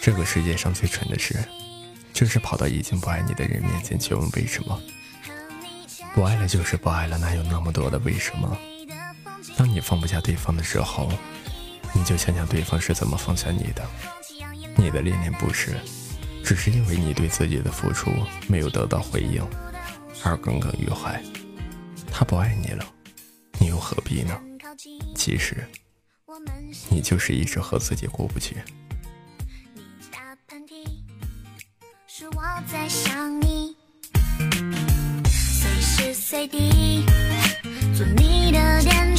这个世界上最蠢的事，就是跑到已经不爱你的人面前去问为什么。不爱了就是不爱了，哪有那么多的为什么？当你放不下对方的时候，你就想想对方是怎么放下你的。你的恋恋不舍，只是因为你对自己的付出没有得到回应，而耿耿于怀。他不爱你了，你又何必呢？其实，你就是一直和自己过不去。是我在想你，随时随地做你的点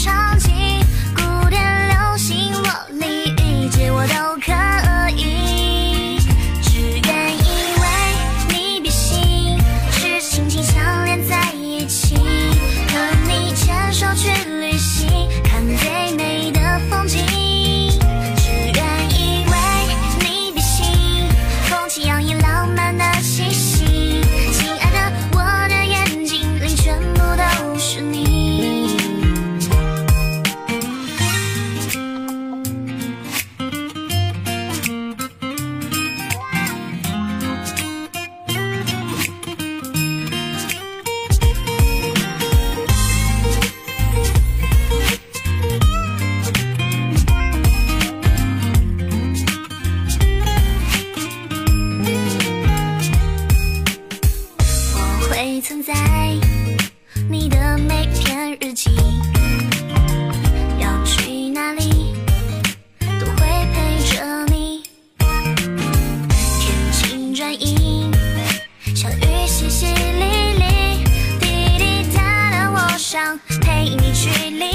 心要去哪里都会陪着你。天晴转阴小雨淅淅沥沥滴滴答答我想陪你去淋